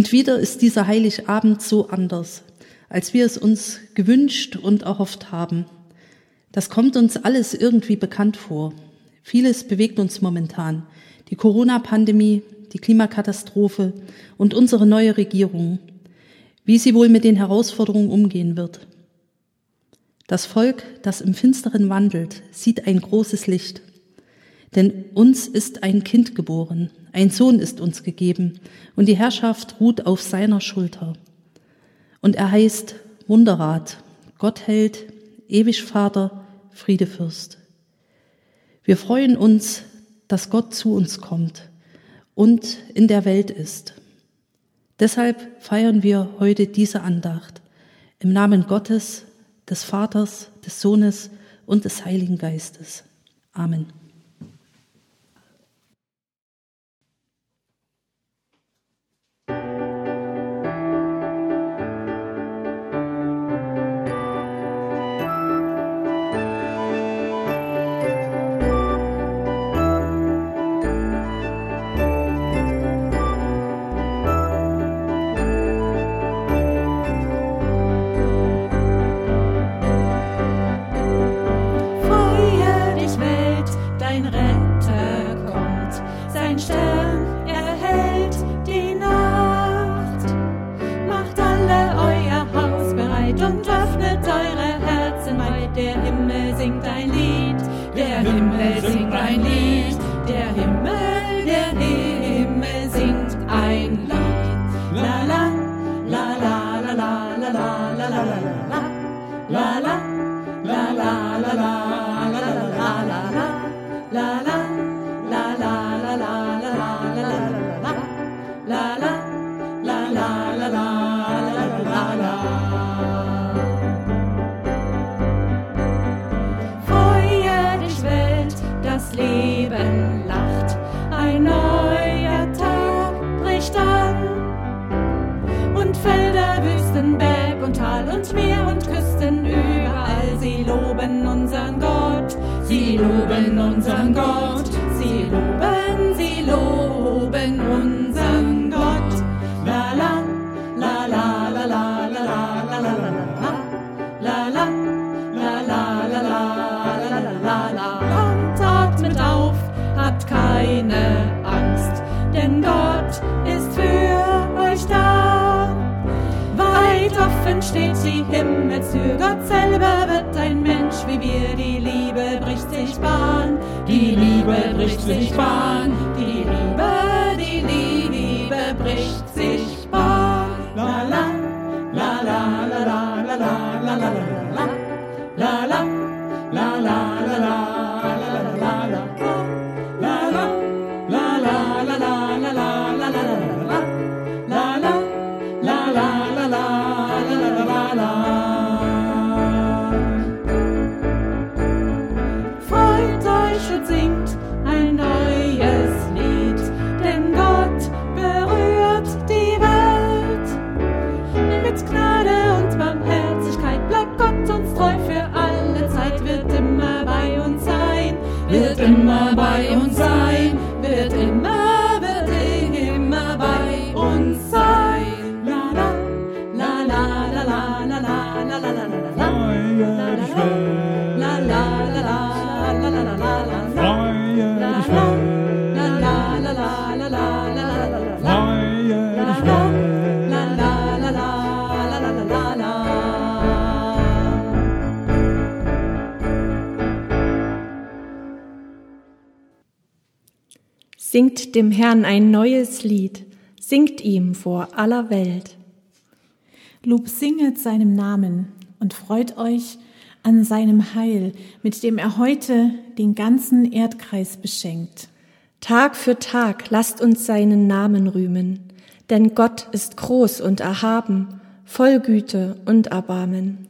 Und wieder ist dieser Heiligabend so anders, als wir es uns gewünscht und erhofft haben. Das kommt uns alles irgendwie bekannt vor. Vieles bewegt uns momentan. Die Corona-Pandemie, die Klimakatastrophe und unsere neue Regierung. Wie sie wohl mit den Herausforderungen umgehen wird. Das Volk, das im Finsteren wandelt, sieht ein großes Licht. Denn uns ist ein Kind geboren, ein Sohn ist uns gegeben, und die Herrschaft ruht auf seiner Schulter. Und er heißt Wunderrat, Gottheld, ewig Vater, Friedefürst. Wir freuen uns, dass Gott zu uns kommt und in der Welt ist. Deshalb feiern wir heute diese Andacht im Namen Gottes, des Vaters, des Sohnes und des Heiligen Geistes. Amen. loben unseren Gott. nicht sich bahn, die Singt dem Herrn ein neues Lied, singt ihm vor aller Welt. Lob singet seinem Namen und freut euch an seinem Heil, mit dem er heute den ganzen Erdkreis beschenkt. Tag für Tag lasst uns seinen Namen rühmen, denn Gott ist groß und erhaben, voll Güte und Erbarmen.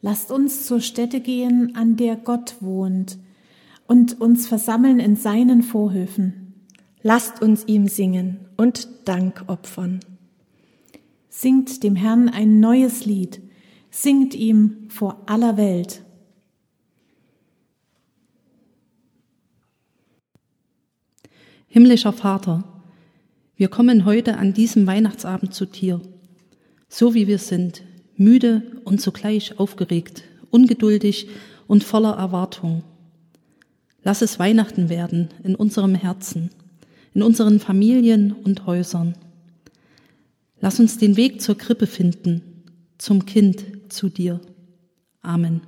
Lasst uns zur Stätte gehen, an der Gott wohnt, und uns versammeln in seinen Vorhöfen. Lasst uns ihm singen und Dank opfern. Singt dem Herrn ein neues Lied, singt ihm vor aller Welt. Himmlischer Vater, Wir kommen heute an diesem Weihnachtsabend zu dir, so wie wir sind, müde und zugleich aufgeregt, ungeduldig und voller Erwartung. Lass es Weihnachten werden in unserem Herzen, in unseren Familien und Häusern. Lass uns den Weg zur Krippe finden, zum Kind, zu dir. Amen.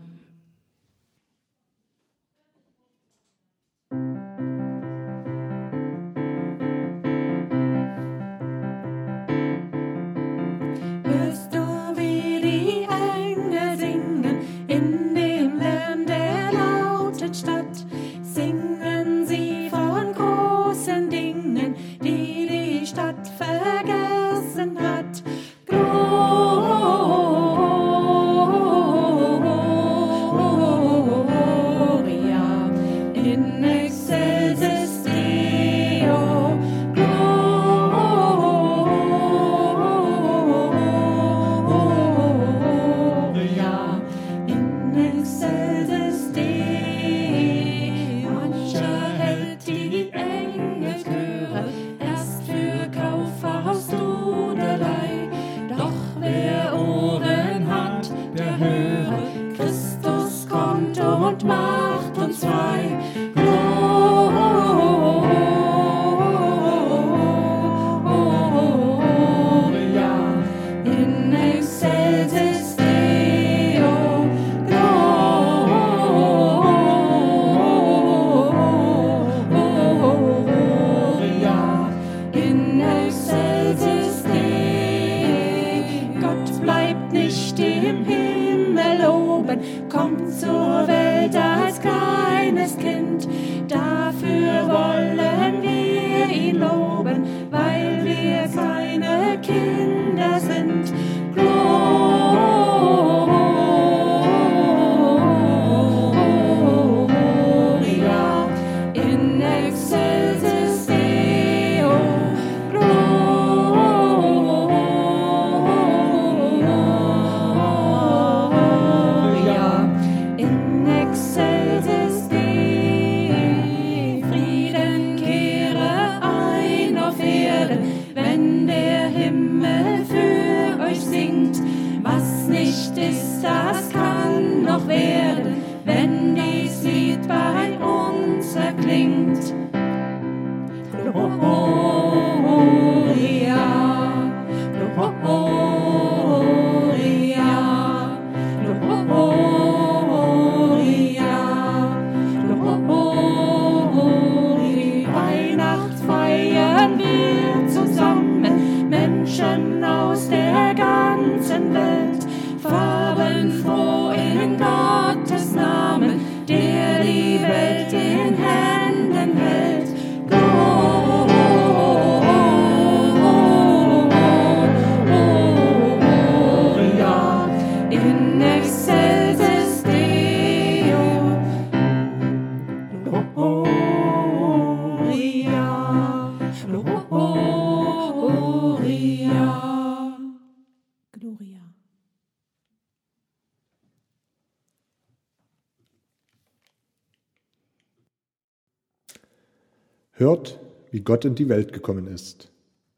Hört, wie Gott in die Welt gekommen ist.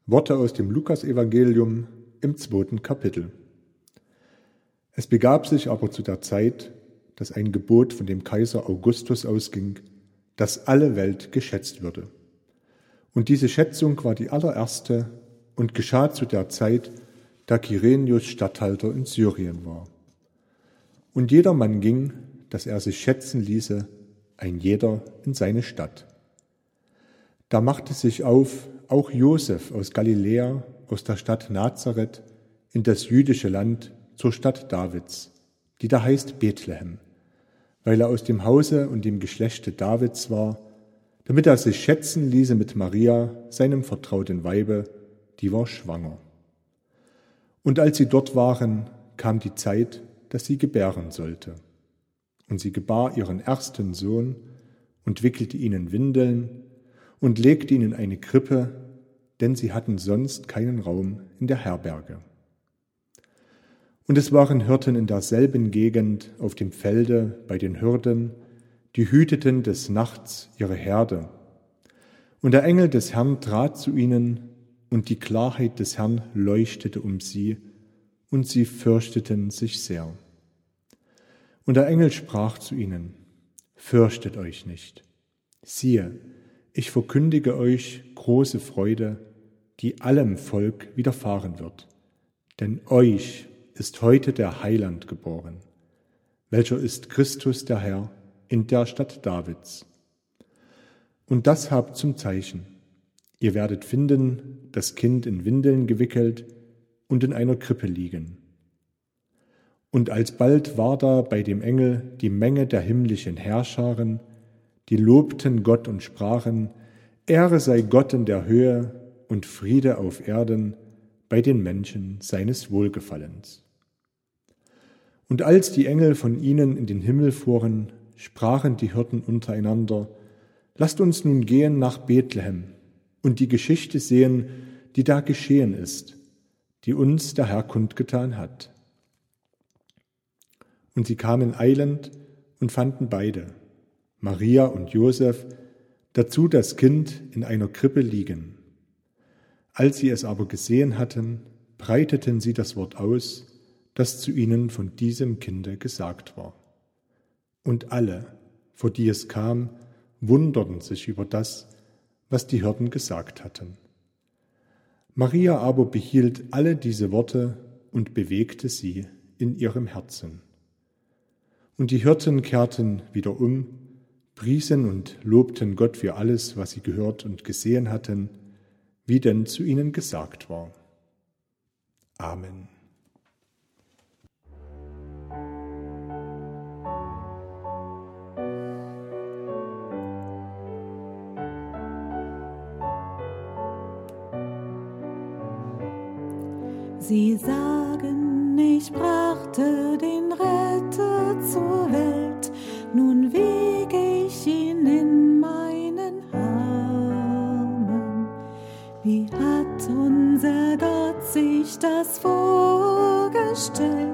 Worte aus dem Lukasevangelium im zweiten Kapitel. Es begab sich aber zu der Zeit, dass ein Gebot von dem Kaiser Augustus ausging, dass alle Welt geschätzt würde. Und diese Schätzung war die allererste und geschah zu der Zeit, da Kyrenius Statthalter in Syrien war. Und jedermann ging, dass er sich schätzen ließe, ein jeder in seine Stadt. Da machte sich auf auch Josef aus Galiläa, aus der Stadt Nazareth, in das jüdische Land zur Stadt Davids, die da heißt Bethlehem, weil er aus dem Hause und dem Geschlechte Davids war, damit er sich schätzen ließe mit Maria, seinem vertrauten Weibe, die war schwanger. Und als sie dort waren, kam die Zeit, dass sie gebären sollte. Und sie gebar ihren ersten Sohn und wickelte ihn in Windeln und legte ihn in eine Krippe, denn sie hatten sonst keinen Raum in der Herberge. Und es waren Hirten in derselben Gegend auf dem Felde bei den Hürden, die hüteten des Nachts ihre Herde. Und der Engel des Herrn trat zu ihnen, und die Klarheit des Herrn leuchtete um sie, und sie fürchteten sich sehr. Und der Engel sprach zu ihnen, Fürchtet euch nicht. Siehe, ich verkündige euch große Freude, die allem Volk widerfahren wird. Denn euch ist heute der Heiland geboren, welcher ist Christus der Herr in der Stadt Davids. Und das habt zum Zeichen. Ihr werdet finden, das Kind in Windeln gewickelt und in einer Krippe liegen. Und alsbald war da bei dem Engel die Menge der himmlischen Herrscharen, die lobten Gott und sprachen, Ehre sei Gott in der Höhe und Friede auf Erden bei den Menschen seines Wohlgefallens. Und als die Engel von ihnen in den Himmel fuhren, sprachen die Hirten untereinander, Lasst uns nun gehen nach Bethlehem und die Geschichte sehen, die da geschehen ist, die uns der Herr kundgetan hat. Und sie kamen eilend und fanden beide, Maria und Josef, dazu das Kind in einer Krippe liegen. Als sie es aber gesehen hatten, breiteten sie das Wort aus, das zu ihnen von diesem Kinde gesagt war. Und alle, vor die es kam, wunderten sich über das, was die Hirten gesagt hatten. Maria aber behielt alle diese Worte und bewegte sie in ihrem Herzen. Und die Hirten kehrten wieder um, priesen und lobten Gott für alles, was sie gehört und gesehen hatten, wie denn zu ihnen gesagt war. Amen. Sie sagen, ich brachte den Retter zur Welt, nun wiege ich ihn in meinen Armen. Wie hat unser Gott sich das vorgestellt?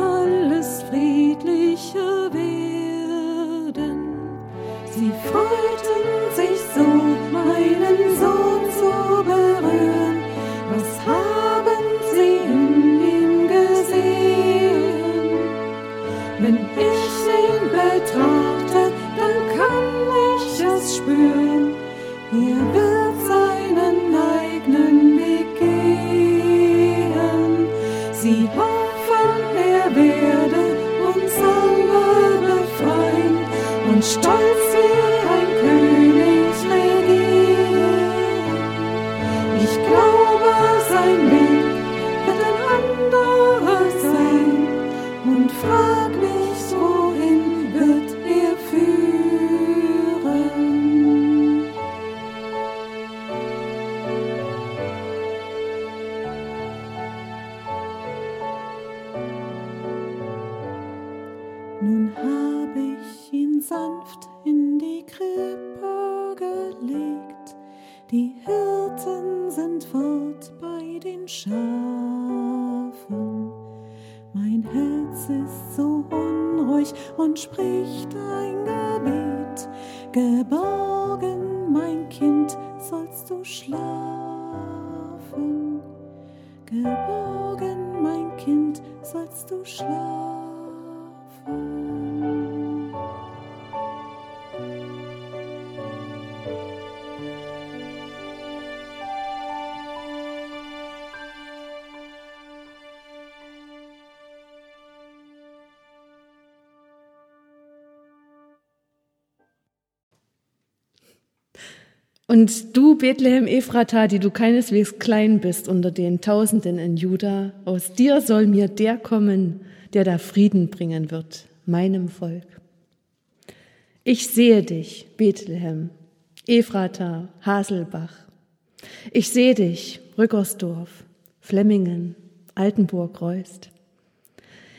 Alles friedlicher werden. Sie freuten sich die Hirten sind fort bei den Schafen. Mein Herz ist so unruhig und spricht ein Gebet. Geborgen, mein Kind, sollst du schlafen. Geborgen, mein Kind, sollst du schlafen. Und du, Bethlehem Ephrata, die du keineswegs klein bist unter den Tausenden in Juda, aus dir soll mir der kommen, der da Frieden bringen wird, meinem Volk. Ich sehe dich, Bethlehem, Ephrata, Haselbach. Ich sehe dich, Rückersdorf, Flemmingen, Altenburg-Reust.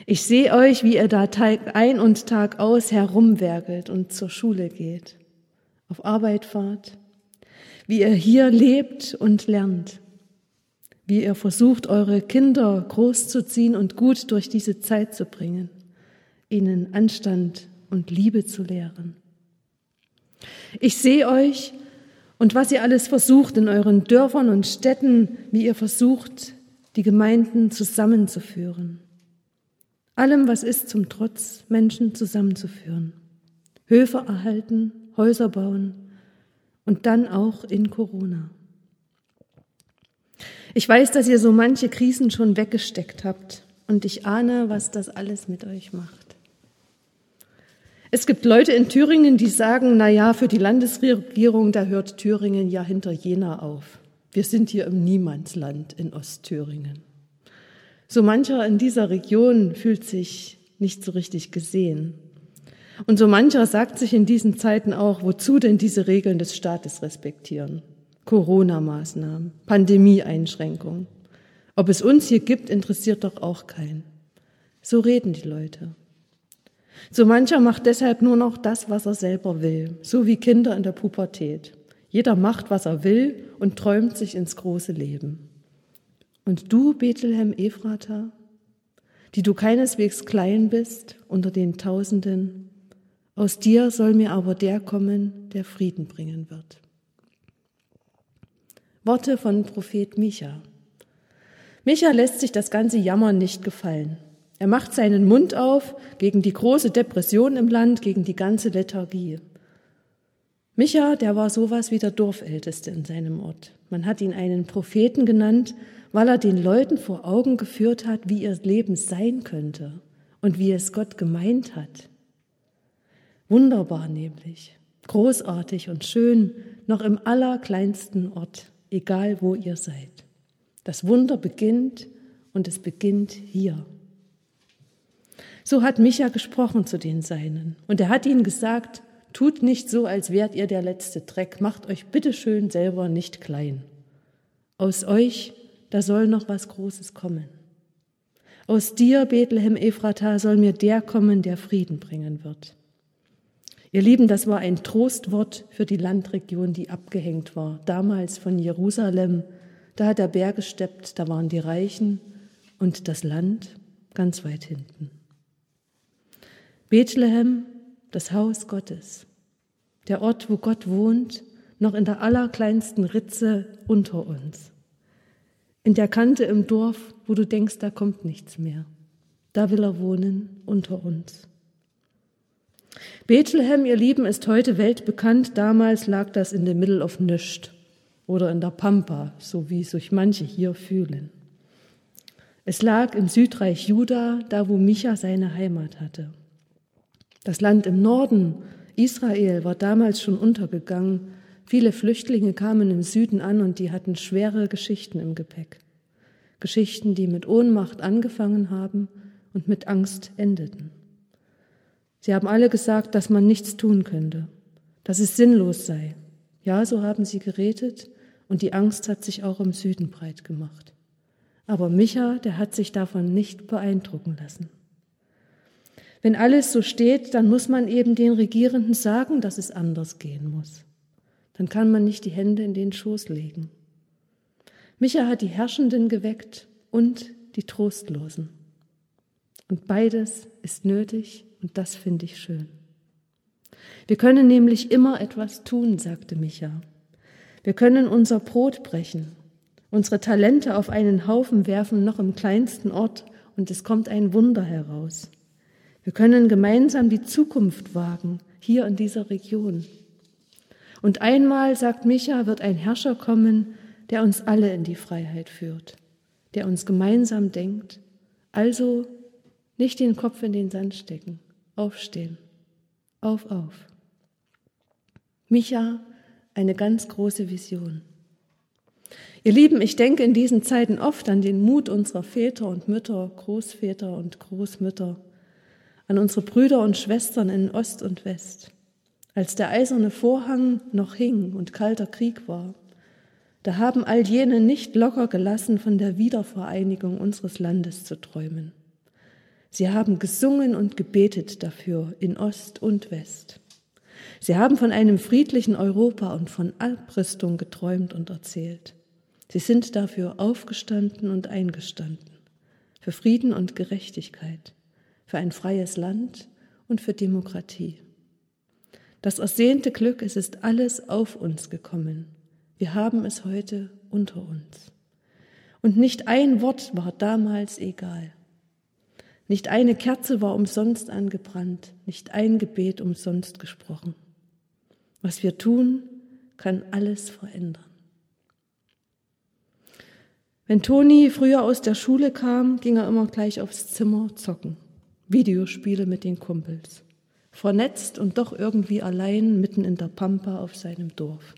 Ich sehe euch, wie ihr da Tag ein und Tag aus herumwerkelt und zur Schule geht, auf Arbeit fahrt, wie ihr hier lebt und lernt, wie ihr versucht, eure Kinder großzuziehen und gut durch diese Zeit zu bringen, ihnen Anstand und Liebe zu lehren. Ich sehe euch und was ihr alles versucht in euren Dörfern und Städten, wie ihr versucht, die Gemeinden zusammenzuführen. Allem, was ist, zum Trotz, Menschen zusammenzuführen. Höfe erhalten, Häuser bauen und dann auch in Corona. Ich weiß, dass ihr so manche Krisen schon weggesteckt habt und ich ahne, was das alles mit euch macht. Es gibt Leute in Thüringen, die sagen, na ja, für die Landesregierung, da hört Thüringen ja hinter Jena auf. Wir sind hier im Niemandsland in Ostthüringen. So mancher in dieser Region fühlt sich nicht so richtig gesehen. Und so mancher sagt sich in diesen Zeiten auch, wozu denn diese Regeln des Staates respektieren? Corona-Maßnahmen, Pandemie-Einschränkungen. Ob es uns hier gibt, interessiert doch auch keinen. So reden die Leute. So mancher macht deshalb nur noch das, was er selber will, so wie Kinder in der Pubertät. Jeder macht, was er will und träumt sich ins große Leben. Und du, Bethlehem Ephrata, die du keineswegs klein bist unter den Tausenden, aus dir soll mir aber der kommen, der Frieden bringen wird. Worte von Prophet Micha. Micha lässt sich das ganze Jammern nicht gefallen. Er macht seinen Mund auf gegen die große Depression im Land, gegen die ganze Lethargie. Micha, der war sowas wie der Dorfälteste in seinem Ort. Man hat ihn einen Propheten genannt, weil er den Leuten vor Augen geführt hat, wie ihr Leben sein könnte und wie es Gott gemeint hat. Wunderbar nämlich, großartig und schön, noch im allerkleinsten Ort, egal wo ihr seid. Das Wunder beginnt und es beginnt hier. So hat Micha gesprochen zu den Seinen. Und er hat ihnen gesagt, tut nicht so, als wärt ihr der letzte Dreck, macht euch bitteschön selber nicht klein. Aus euch, da soll noch was Großes kommen. Aus dir, Bethlehem Ephrata, soll mir der kommen, der Frieden bringen wird. Ihr Lieben, das war ein Trostwort für die Landregion, die abgehängt war, damals von Jerusalem. Da hat der Berg gesteppt, da waren die Reichen und das Land ganz weit hinten. Bethlehem, das Haus Gottes, der Ort, wo Gott wohnt, noch in der allerkleinsten Ritze unter uns. In der Kante im Dorf, wo du denkst, da kommt nichts mehr. Da will er wohnen unter uns. Bethlehem, ihr Lieben, ist heute weltbekannt. Damals lag das in the middle of nischt oder in der Pampa, so wie sich manche hier fühlen. Es lag im Südreich Juda, da wo Micha seine Heimat hatte. Das Land im Norden, Israel, war damals schon untergegangen. Viele Flüchtlinge kamen im Süden an und die hatten schwere Geschichten im Gepäck. Geschichten, die mit Ohnmacht angefangen haben und mit Angst endeten. Sie haben alle gesagt, dass man nichts tun könnte, dass es sinnlos sei. Ja, so haben sie geredet und die Angst hat sich auch im Süden breit gemacht. Aber Micha, der hat sich davon nicht beeindrucken lassen. Wenn alles so steht, dann muss man eben den Regierenden sagen, dass es anders gehen muss. Dann kann man nicht die Hände in den Schoß legen. Micha hat die Herrschenden geweckt und die Trostlosen. Und beides ist nötig und das finde ich schön. Wir können nämlich immer etwas tun, sagte Micha. Wir können unser Brot brechen, unsere Talente auf einen Haufen werfen, noch im kleinsten Ort, und es kommt ein Wunder heraus. Wir können gemeinsam die Zukunft wagen, hier in dieser Region. Und einmal, sagt Micha, wird ein Herrscher kommen, der uns alle in die Freiheit führt, der uns gemeinsam denkt. Also nicht den Kopf in den Sand stecken, aufstehen, auf, auf. Micha, eine ganz große Vision. Ihr Lieben, ich denke in diesen Zeiten oft an den Mut unserer Väter und Mütter, Großväter und Großmütter, an unsere Brüder und Schwestern in Ost und West. Als der eiserne Vorhang noch hing und kalter Krieg war, da haben all jene nicht locker gelassen, von der Wiedervereinigung unseres Landes zu träumen. Sie haben gesungen und gebetet dafür in Ost und West. Sie haben von einem friedlichen Europa und von Abrüstung geträumt und erzählt. Sie sind dafür aufgestanden und eingestanden, für Frieden und Gerechtigkeit, für ein freies Land und für Demokratie. Das ersehnte Glück, es ist alles auf uns gekommen. Wir haben es heute unter uns. Und nicht ein Wort war damals egal. Nicht eine Kerze war umsonst angebrannt, nicht ein Gebet umsonst gesprochen. Was wir tun, kann alles verändern. Wenn Toni früher aus der Schule kam, ging er immer gleich aufs Zimmer zocken. Videospiele mit den Kumpels. Vernetzt und doch irgendwie allein mitten in der Pampa auf seinem Dorf.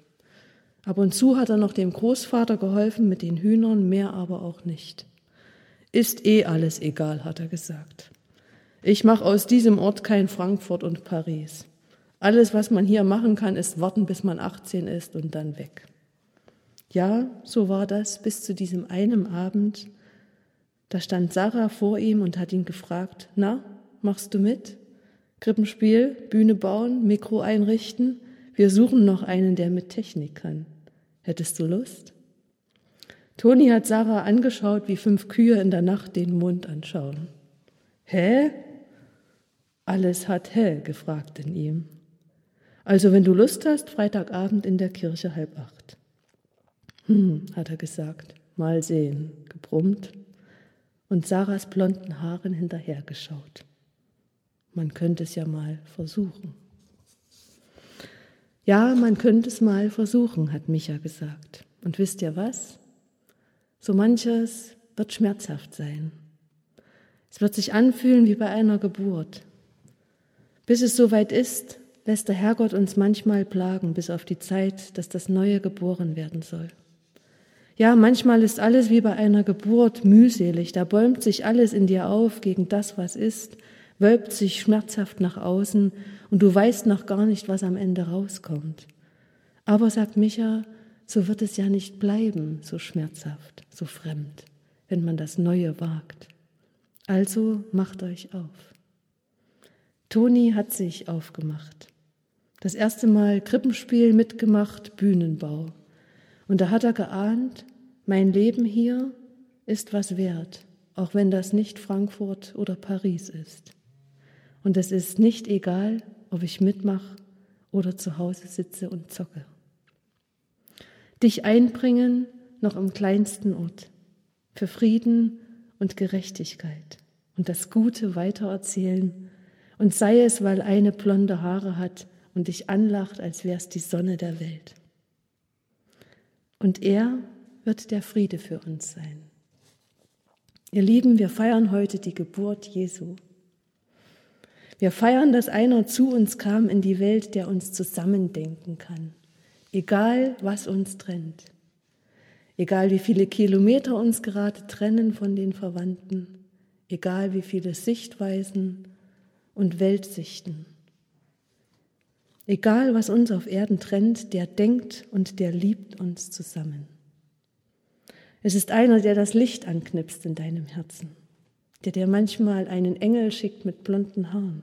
Ab und zu hat er noch dem Großvater geholfen mit den Hühnern, mehr aber auch nicht. Ist eh alles egal, hat er gesagt. Ich mache aus diesem Ort kein Frankfurt und Paris. Alles, was man hier machen kann, ist warten, bis man 18 ist und dann weg. Ja, so war das bis zu diesem einen Abend. Da stand Sarah vor ihm und hat ihn gefragt, na, machst du mit? Krippenspiel, Bühne bauen, Mikro einrichten? Wir suchen noch einen, der mit Technik kann. Hättest du Lust? Toni hat Sarah angeschaut, wie fünf Kühe in der Nacht den Mond anschauen. Hä? Alles hat hä gefragt in ihm. Also wenn du Lust hast, Freitagabend in der Kirche halb acht. Hm, hat er gesagt. Mal sehen, gebrummt und Sarahs blonden Haaren hinterhergeschaut. Man könnte es ja mal versuchen. Ja, man könnte es mal versuchen, hat Micha gesagt. Und wisst ihr was? So manches wird schmerzhaft sein. Es wird sich anfühlen wie bei einer Geburt. Bis es soweit ist, lässt der Herrgott uns manchmal plagen, bis auf die Zeit, dass das Neue geboren werden soll. Ja, manchmal ist alles wie bei einer Geburt mühselig, da bäumt sich alles in dir auf gegen das, was ist, wölbt sich schmerzhaft nach außen und du weißt noch gar nicht, was am Ende rauskommt. Aber, sagt Micha, so wird es ja nicht bleiben, so schmerzhaft, so fremd, wenn man das Neue wagt. Also macht euch auf. Toni hat sich aufgemacht. Das erste Mal Krippenspiel mitgemacht, Bühnenbau. Und da hat er geahnt, mein Leben hier ist was wert, auch wenn das nicht Frankfurt oder Paris ist. Und es ist nicht egal, ob ich mitmache oder zu Hause sitze und zocke dich einbringen, noch im kleinsten Ort, für Frieden und Gerechtigkeit und das Gute weitererzählen, und sei es, weil eine blonde Haare hat und dich anlacht, als wär's die Sonne der Welt. Und er wird der Friede für uns sein. Ihr Lieben, wir feiern heute die Geburt Jesu. Wir feiern, dass einer zu uns kam in die Welt, der uns zusammendenken kann egal was uns trennt, egal wie viele Kilometer uns gerade trennen von den Verwandten, egal wie viele Sichtweisen und Weltsichten. Egal was uns auf Erden trennt, der denkt und der liebt uns zusammen. Es ist einer, der das Licht anknipst in deinem Herzen, der dir manchmal einen Engel schickt mit blonden Haaren,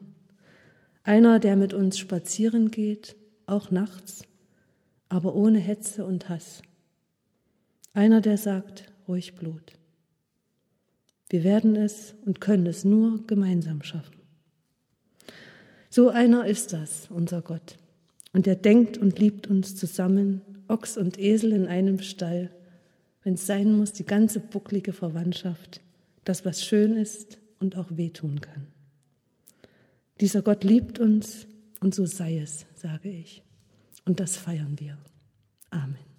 einer, der mit uns spazieren geht, auch nachts, aber ohne Hetze und Hass. Einer, der sagt, ruhig Blut. Wir werden es und können es nur gemeinsam schaffen. So einer ist das, unser Gott. Und er denkt und liebt uns zusammen, Ochs und Esel in einem Stall, wenn es sein muss, die ganze bucklige Verwandtschaft, das, was schön ist und auch wehtun kann. Dieser Gott liebt uns und so sei es, sage ich. Und das feiern wir. Amen.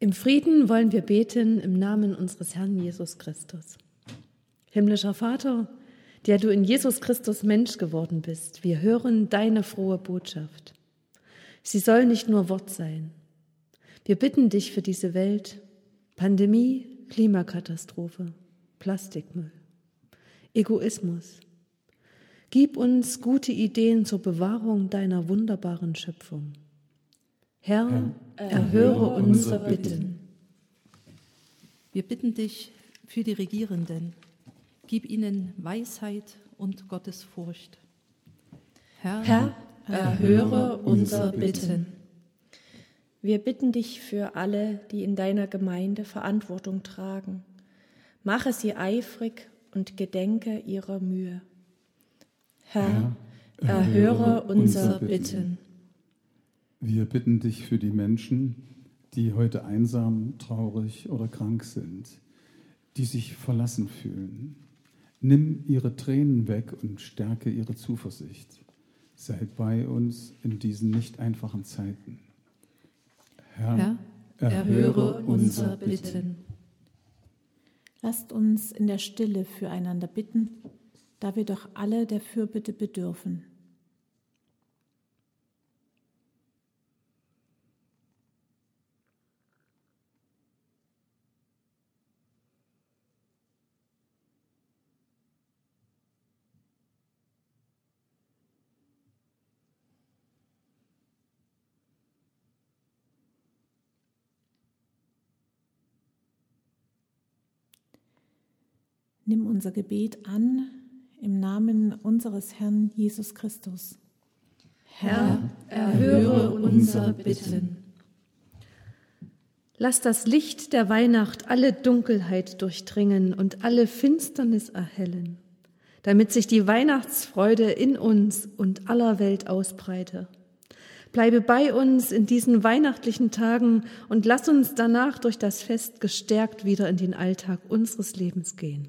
Im Frieden wollen wir beten im Namen unseres Herrn Jesus Christus. Himmlischer Vater, der du in Jesus Christus Mensch geworden bist, wir hören deine frohe Botschaft. Sie soll nicht nur Wort sein. Wir bitten dich für diese Welt, Pandemie, Klimakatastrophe, Plastikmüll, Egoismus. Gib uns gute Ideen zur Bewahrung deiner wunderbaren Schöpfung. Herr, erhöre unsere Bitten. Wir bitten dich für die Regierenden. Gib ihnen Weisheit und Gottesfurcht. Herr, Herr erhöre unsere Bitten. Wir bitten dich für alle, die in deiner Gemeinde Verantwortung tragen. Mache sie eifrig und gedenke ihrer Mühe. Herr, erhöre unsere Bitten. Wir bitten dich für die Menschen, die heute einsam, traurig oder krank sind, die sich verlassen fühlen. Nimm ihre Tränen weg und stärke ihre Zuversicht. Sei bei uns in diesen nicht einfachen Zeiten. Herr, Herr erhöre unsere Bitten. Lasst uns in der Stille füreinander bitten, da wir doch alle der Fürbitte bedürfen. Nimm unser Gebet an im Namen unseres Herrn Jesus Christus. Herr, erhöre unsere Bitten. Lass das Licht der Weihnacht alle Dunkelheit durchdringen und alle Finsternis erhellen, damit sich die Weihnachtsfreude in uns und aller Welt ausbreite. Bleibe bei uns in diesen weihnachtlichen Tagen und lass uns danach durch das Fest gestärkt wieder in den Alltag unseres Lebens gehen.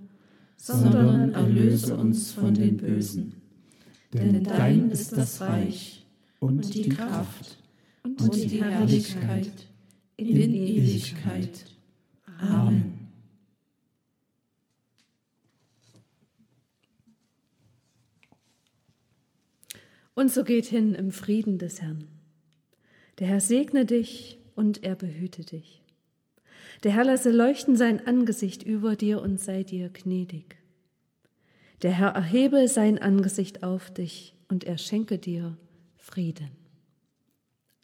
sondern erlöse uns von den Bösen. Denn dein ist das Reich und die Kraft und die Herrlichkeit in Ewigkeit. Amen. Und so geht hin im Frieden des Herrn. Der Herr segne dich und er behüte dich. Der Herr lasse leuchten sein Angesicht über dir und sei dir gnädig. Der Herr erhebe sein Angesicht auf dich und er schenke dir Frieden.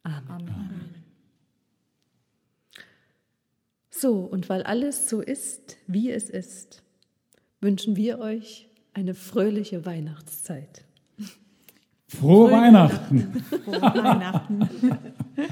Amen. Amen. So, und weil alles so ist, wie es ist, wünschen wir euch eine fröhliche Weihnachtszeit. Frohe, Frohe Weihnachten. Frohe Weihnachten.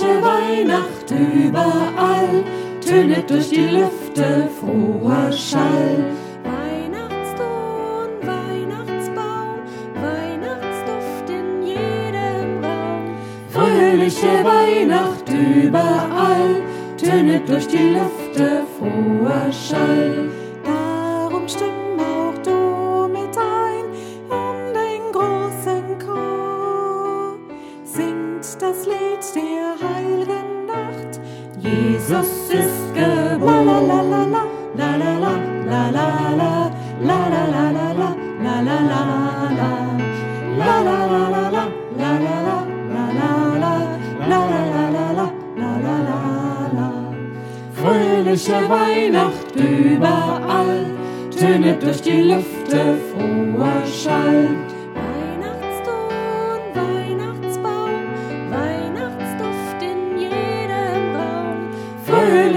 Fröhliche Weihnacht überall tönet durch die Lüfte froher Schall. Weihnachtston, Weihnachtsbaum, Weihnachtsduft in jedem Raum. Fröhliche Weihnacht überall, tönet durch die Lüfte froher Schall. Jesus ist geboren. La la la la la la la la la la la la la la la la la la la la Fröhliche Weihnacht überall, tönet durch die Lüfte froher Schall.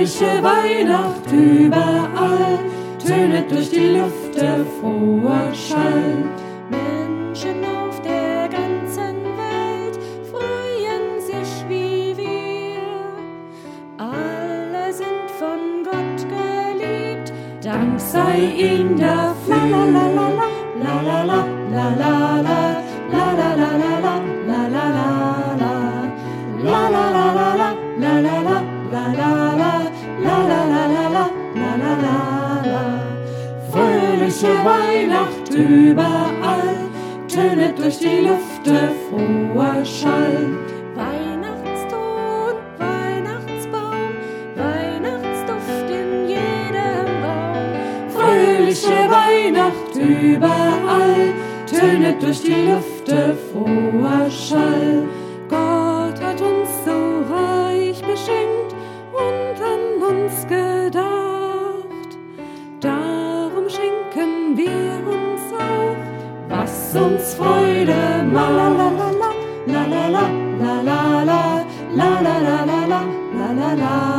Fröhliche Weihnacht überall, tönet durch die Lüfte froher Schall. Menschen auf der ganzen Welt freuen sich wie wir. Alle sind von Gott geliebt, Dank sei ihm dafür. La la la la la la la la la la la la la la la la Fröhliche Weihnacht überall, tönet durch die Lüfte froher Schall. Weihnachtston, Weihnachtsbaum, Weihnachtsduft in jedem Raum. Fröhliche Weihnacht überall, tönet durch die Lüfte froher Schall. Was uns Freude macht. La la la la la la la la la la la la la la la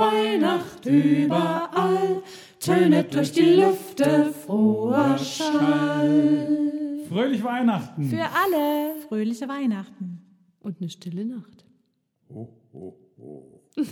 Weihnacht überall, tönet durch die Lüfte froher Schall. Fröhliche Weihnachten. Für alle. Fröhliche Weihnachten. Und eine stille Nacht. Oh, oh, oh.